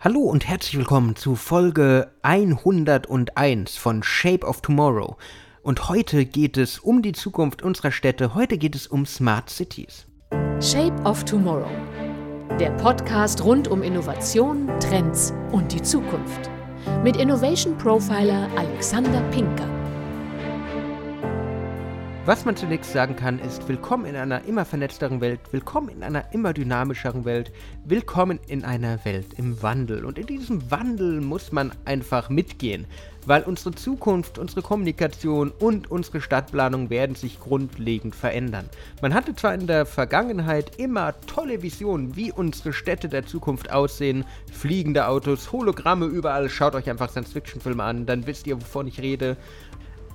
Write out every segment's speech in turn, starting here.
Hallo und herzlich willkommen zu Folge 101 von Shape of Tomorrow. Und heute geht es um die Zukunft unserer Städte, heute geht es um Smart Cities. Shape of Tomorrow. Der Podcast rund um Innovation, Trends und die Zukunft. Mit Innovation Profiler Alexander Pinker. Was man zunächst sagen kann, ist willkommen in einer immer vernetzteren Welt, willkommen in einer immer dynamischeren Welt, willkommen in einer Welt im Wandel. Und in diesem Wandel muss man einfach mitgehen, weil unsere Zukunft, unsere Kommunikation und unsere Stadtplanung werden sich grundlegend verändern. Man hatte zwar in der Vergangenheit immer tolle Visionen, wie unsere Städte der Zukunft aussehen, fliegende Autos, Hologramme überall, schaut euch einfach Science-Fiction-Filme an, dann wisst ihr, wovon ich rede.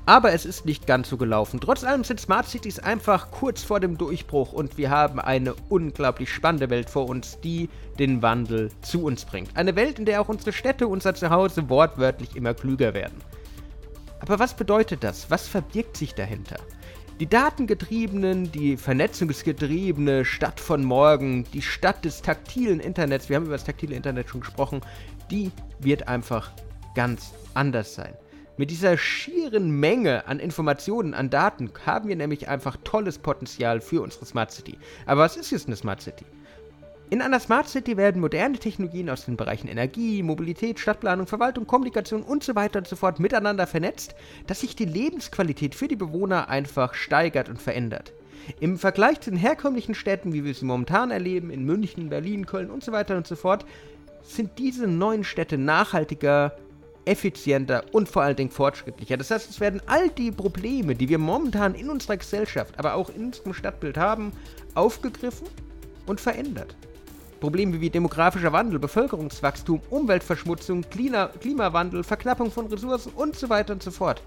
Aber es ist nicht ganz so gelaufen. Trotz allem sind Smart Cities einfach kurz vor dem Durchbruch und wir haben eine unglaublich spannende Welt vor uns, die den Wandel zu uns bringt. Eine Welt, in der auch unsere Städte, unser Zuhause wortwörtlich immer klüger werden. Aber was bedeutet das? Was verbirgt sich dahinter? Die datengetriebenen, die vernetzungsgetriebene Stadt von morgen, die Stadt des taktilen Internets, wir haben über das taktile Internet schon gesprochen, die wird einfach ganz anders sein. Mit dieser schieren Menge an Informationen, an Daten haben wir nämlich einfach tolles Potenzial für unsere Smart City. Aber was ist jetzt eine Smart City? In einer Smart City werden moderne Technologien aus den Bereichen Energie, Mobilität, Stadtplanung, Verwaltung, Kommunikation und so weiter und so fort miteinander vernetzt, dass sich die Lebensqualität für die Bewohner einfach steigert und verändert. Im Vergleich zu den herkömmlichen Städten, wie wir sie momentan erleben, in München, Berlin, Köln und so weiter und so fort, sind diese neuen Städte nachhaltiger, effizienter und vor allen Dingen fortschrittlicher. Das heißt, es werden all die Probleme, die wir momentan in unserer Gesellschaft, aber auch in unserem Stadtbild haben, aufgegriffen und verändert. Probleme wie demografischer Wandel, Bevölkerungswachstum, Umweltverschmutzung, Klima Klimawandel, Verknappung von Ressourcen und so weiter und so fort.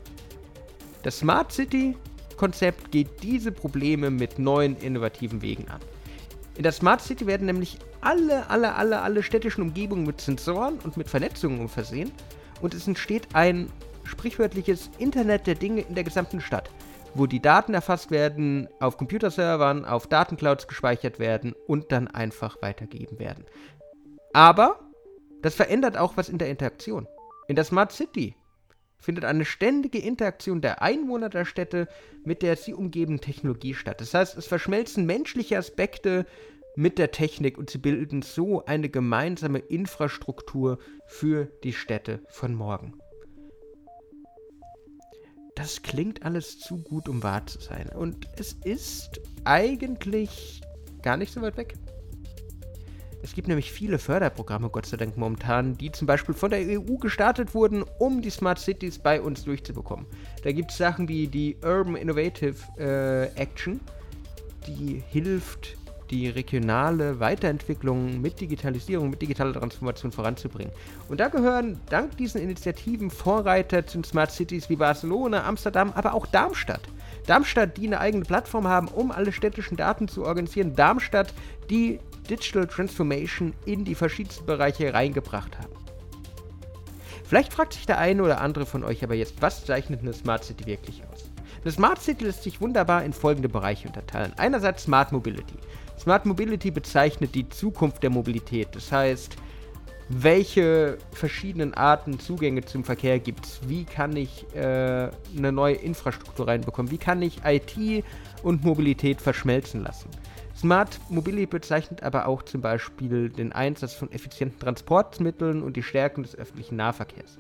Das Smart City Konzept geht diese Probleme mit neuen innovativen Wegen an. In der Smart City werden nämlich alle, alle, alle, alle städtischen Umgebungen mit Sensoren und mit Vernetzungen versehen und es entsteht ein sprichwörtliches Internet der Dinge in der gesamten Stadt, wo die Daten erfasst werden, auf Computerservern, auf Datenclouds gespeichert werden und dann einfach weitergegeben werden. Aber das verändert auch was in der Interaktion. In der Smart City findet eine ständige Interaktion der Einwohner der Städte mit der sie umgebenden Technologie statt. Das heißt, es verschmelzen menschliche Aspekte mit der Technik und sie bilden so eine gemeinsame Infrastruktur für die Städte von morgen. Das klingt alles zu gut, um wahr zu sein. Und es ist eigentlich gar nicht so weit weg. Es gibt nämlich viele Förderprogramme, Gott sei Dank momentan, die zum Beispiel von der EU gestartet wurden, um die Smart Cities bei uns durchzubekommen. Da gibt es Sachen wie die Urban Innovative äh, Action, die hilft die regionale Weiterentwicklung mit Digitalisierung, mit digitaler Transformation voranzubringen. Und da gehören dank diesen Initiativen Vorreiter zu Smart Cities wie Barcelona, Amsterdam, aber auch Darmstadt. Darmstadt, die eine eigene Plattform haben, um alle städtischen Daten zu organisieren. Darmstadt, die Digital Transformation in die verschiedensten Bereiche reingebracht haben. Vielleicht fragt sich der eine oder andere von euch aber jetzt, was zeichnet eine Smart City wirklich aus? Eine Smart City lässt sich wunderbar in folgende Bereiche unterteilen. Einerseits Smart Mobility. Smart Mobility bezeichnet die Zukunft der Mobilität. Das heißt, welche verschiedenen Arten Zugänge zum Verkehr gibt es? Wie kann ich äh, eine neue Infrastruktur reinbekommen? Wie kann ich IT und Mobilität verschmelzen lassen? Smart Mobility bezeichnet aber auch zum Beispiel den Einsatz von effizienten Transportmitteln und die Stärkung des öffentlichen Nahverkehrs.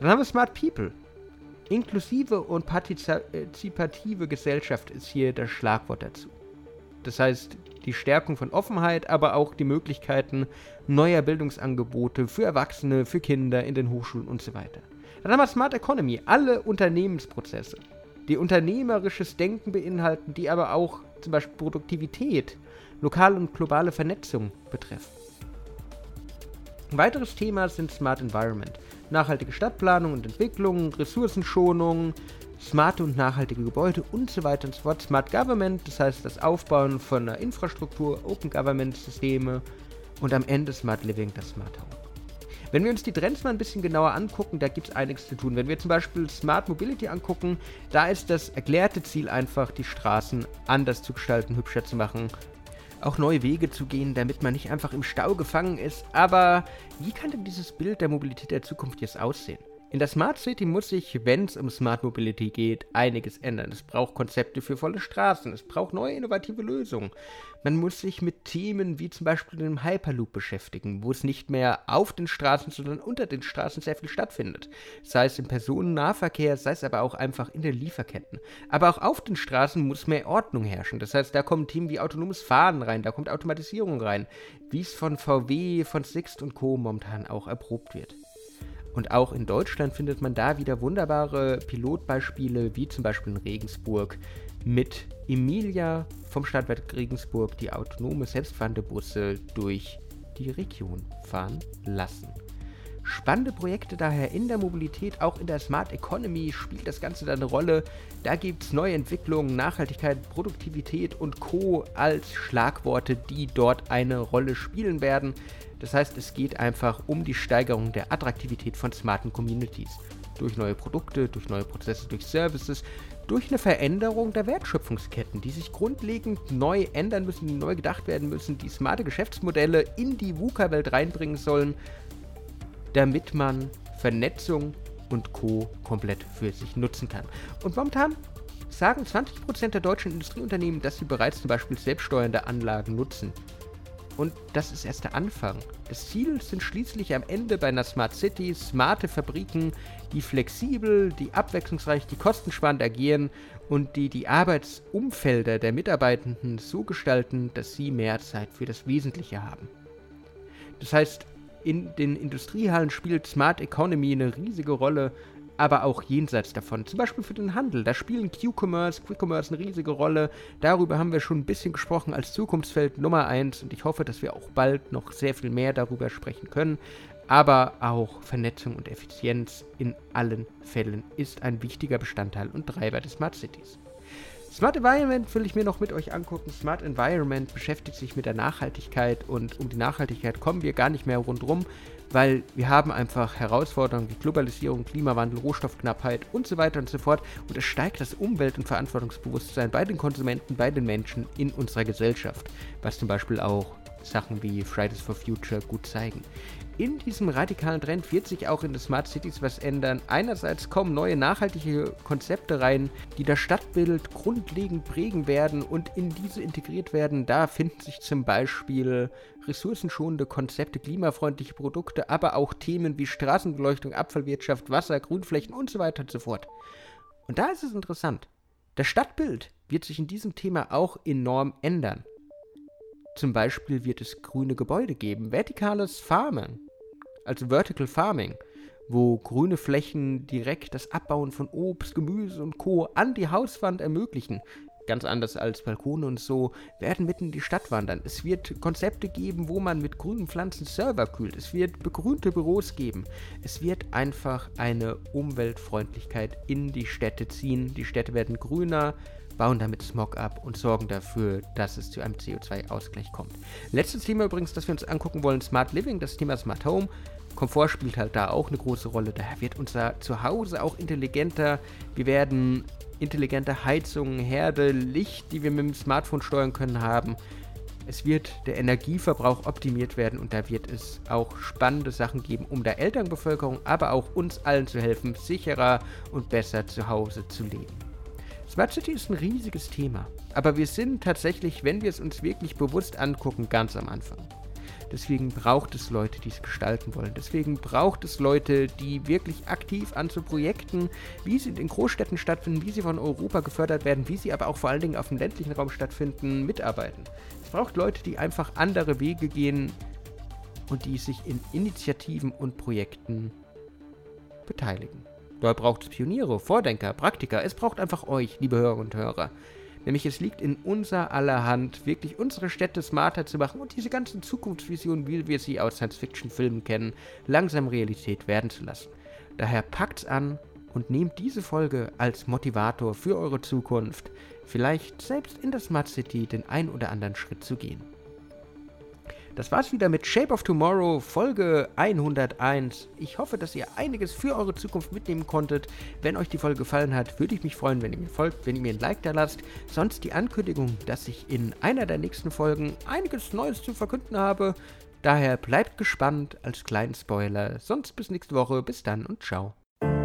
Dann haben wir Smart People. Inklusive und partizipative Gesellschaft ist hier das Schlagwort dazu. Das heißt, die Stärkung von Offenheit, aber auch die Möglichkeiten neuer Bildungsangebote für Erwachsene, für Kinder in den Hochschulen und so weiter. Dann haben wir Smart Economy, alle Unternehmensprozesse, die unternehmerisches Denken beinhalten, die aber auch zum Beispiel Produktivität, lokale und globale Vernetzung betreffen. Ein weiteres Thema sind Smart Environment, nachhaltige Stadtplanung und Entwicklung, Ressourcenschonung, smarte und nachhaltige Gebäude und so weiter und so fort. Smart Government, das heißt das Aufbauen von einer Infrastruktur, Open Government Systeme und am Ende Smart Living, das Smart Home. Wenn wir uns die Trends mal ein bisschen genauer angucken, da gibt es einiges zu tun. Wenn wir zum Beispiel Smart Mobility angucken, da ist das erklärte Ziel einfach, die Straßen anders zu gestalten, hübscher zu machen. Auch neue Wege zu gehen, damit man nicht einfach im Stau gefangen ist. Aber wie kann denn dieses Bild der Mobilität der Zukunft jetzt aussehen? In der Smart City muss sich, wenn es um Smart Mobility geht, einiges ändern. Es braucht Konzepte für volle Straßen, es braucht neue innovative Lösungen. Man muss sich mit Themen wie zum Beispiel dem Hyperloop beschäftigen, wo es nicht mehr auf den Straßen, sondern unter den Straßen sehr viel stattfindet. Sei es im Personennahverkehr, sei es aber auch einfach in den Lieferketten. Aber auch auf den Straßen muss mehr Ordnung herrschen. Das heißt, da kommen Themen wie autonomes Fahren rein, da kommt Automatisierung rein, wie es von VW, von Sixt und Co. momentan auch erprobt wird. Und auch in Deutschland findet man da wieder wunderbare Pilotbeispiele, wie zum Beispiel in Regensburg mit Emilia vom Stadtwerk Regensburg, die autonome selbstfahrende Busse durch die Region fahren lassen. Spannende Projekte daher in der Mobilität, auch in der Smart Economy spielt das Ganze da eine Rolle. Da gibt es neue Entwicklungen, Nachhaltigkeit, Produktivität und Co. als Schlagworte, die dort eine Rolle spielen werden. Das heißt, es geht einfach um die Steigerung der Attraktivität von smarten Communities. Durch neue Produkte, durch neue Prozesse, durch Services, durch eine Veränderung der Wertschöpfungsketten, die sich grundlegend neu ändern müssen, die neu gedacht werden müssen, die smarte Geschäftsmodelle in die VUCA-Welt reinbringen sollen, damit man Vernetzung und Co. komplett für sich nutzen kann. Und momentan sagen 20% der deutschen Industrieunternehmen, dass sie bereits zum Beispiel selbststeuernde Anlagen nutzen. Und das ist erst der Anfang. Das Ziel sind schließlich am Ende bei einer Smart City smarte Fabriken, die flexibel, die abwechslungsreich, die kostensparend agieren und die die Arbeitsumfelder der Mitarbeitenden so gestalten, dass sie mehr Zeit für das Wesentliche haben. Das heißt, in den Industriehallen spielt Smart Economy eine riesige Rolle aber auch jenseits davon. Zum Beispiel für den Handel. Da spielen Q-Commerce, Quick-Commerce eine riesige Rolle. Darüber haben wir schon ein bisschen gesprochen als Zukunftsfeld Nummer 1 und ich hoffe, dass wir auch bald noch sehr viel mehr darüber sprechen können. Aber auch Vernetzung und Effizienz in allen Fällen ist ein wichtiger Bestandteil und Treiber des Smart Cities. Smart Environment will ich mir noch mit euch angucken. Smart Environment beschäftigt sich mit der Nachhaltigkeit und um die Nachhaltigkeit kommen wir gar nicht mehr rundherum weil wir haben einfach Herausforderungen wie Globalisierung, Klimawandel, Rohstoffknappheit und so weiter und so fort. Und es steigt das Umwelt- und Verantwortungsbewusstsein bei den Konsumenten, bei den Menschen in unserer Gesellschaft, was zum Beispiel auch Sachen wie Fridays for Future gut zeigen. In diesem radikalen Trend wird sich auch in den Smart Cities was ändern. Einerseits kommen neue nachhaltige Konzepte rein, die das Stadtbild grundlegend prägen werden und in diese integriert werden. Da finden sich zum Beispiel ressourcenschonende Konzepte, klimafreundliche Produkte, aber auch Themen wie Straßenbeleuchtung, Abfallwirtschaft, Wasser, Grünflächen und so weiter und so fort. Und da ist es interessant. Das Stadtbild wird sich in diesem Thema auch enorm ändern. Zum Beispiel wird es grüne Gebäude geben, vertikales Farmen, also Vertical Farming, wo grüne Flächen direkt das Abbauen von Obst, Gemüse und Co. an die Hauswand ermöglichen. Ganz anders als Balkone und so, werden mitten in die Stadt wandern. Es wird Konzepte geben, wo man mit grünen Pflanzen Server kühlt. Es wird begrünte Büros geben. Es wird einfach eine Umweltfreundlichkeit in die Städte ziehen. Die Städte werden grüner, bauen damit Smog ab und sorgen dafür, dass es zu einem CO2-Ausgleich kommt. Letztes Thema übrigens, das wir uns angucken wollen, Smart Living, das Thema Smart Home. Komfort spielt halt da auch eine große Rolle. Daher wird unser Zuhause auch intelligenter. Wir werden intelligente Heizungen, Herde, Licht, die wir mit dem Smartphone steuern können, haben. Es wird der Energieverbrauch optimiert werden und da wird es auch spannende Sachen geben, um der Elternbevölkerung, aber auch uns allen zu helfen, sicherer und besser zu Hause zu leben. Smart City ist ein riesiges Thema, aber wir sind tatsächlich, wenn wir es uns wirklich bewusst angucken, ganz am Anfang. Deswegen braucht es Leute, die es gestalten wollen. Deswegen braucht es Leute, die wirklich aktiv an so Projekten, wie sie in Großstädten stattfinden, wie sie von Europa gefördert werden, wie sie aber auch vor allen Dingen auf dem ländlichen Raum stattfinden, mitarbeiten. Es braucht Leute, die einfach andere Wege gehen und die sich in Initiativen und Projekten beteiligen. Da braucht es Pioniere, Vordenker, Praktiker. Es braucht einfach euch, liebe Hörer und Hörer. Nämlich es liegt in unser aller Hand, wirklich unsere Städte smarter zu machen und diese ganzen Zukunftsvisionen, wie wir sie aus Science-Fiction-Filmen kennen, langsam Realität werden zu lassen. Daher packt's an und nehmt diese Folge als Motivator für eure Zukunft, vielleicht selbst in der Smart City den ein oder anderen Schritt zu gehen. Das war's wieder mit Shape of Tomorrow, Folge 101. Ich hoffe, dass ihr einiges für eure Zukunft mitnehmen konntet. Wenn euch die Folge gefallen hat, würde ich mich freuen, wenn ihr mir folgt, wenn ihr mir ein Like da lasst. Sonst die Ankündigung, dass ich in einer der nächsten Folgen einiges Neues zu verkünden habe. Daher bleibt gespannt als kleinen Spoiler. Sonst bis nächste Woche. Bis dann und ciao.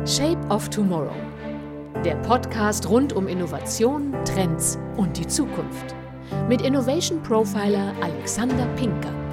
Shape of Tomorrow. Der Podcast rund um Innovation, Trends und die Zukunft. Mit Innovation Profiler Alexander Pinker.